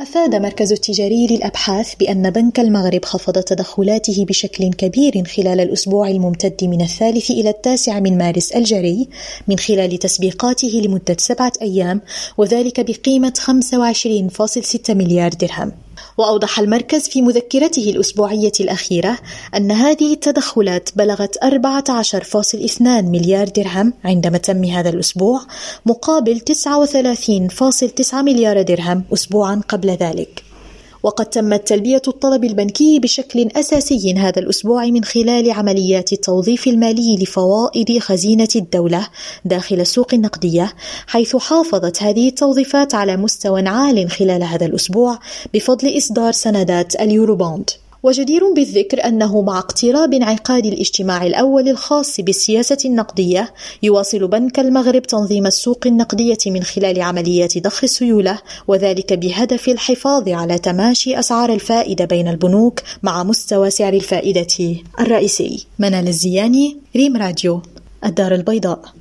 أفاد مركز التجاري للأبحاث بأن بنك المغرب خفض تدخلاته بشكل كبير خلال الأسبوع الممتد من الثالث إلى التاسع من مارس الجاري من خلال تسبيقاته لمدة سبعة أيام وذلك بقيمة 25.6 مليار درهم. وأوضح المركز في مذكرته الأسبوعية الأخيرة أن هذه التدخلات بلغت 14.2 مليار درهم عندما تم هذا الأسبوع مقابل 39.9 مليار درهم أسبوعا قبل ذلك. وقد تمت تلبية الطلب البنكي بشكل أساسي هذا الأسبوع من خلال عمليات التوظيف المالي لفوائد خزينة الدولة داخل السوق النقدية حيث حافظت هذه التوظيفات على مستوى عال خلال هذا الأسبوع بفضل إصدار سندات اليوروبوند. وجدير بالذكر أنه مع اقتراب انعقاد الاجتماع الأول الخاص بالسياسة النقدية يواصل بنك المغرب تنظيم السوق النقدية من خلال عمليات ضخ السيولة وذلك بهدف الحفاظ على تماشي أسعار الفائدة بين البنوك مع مستوى سعر الفائدة الرئيسي. منال الزياني ريم راديو الدار البيضاء.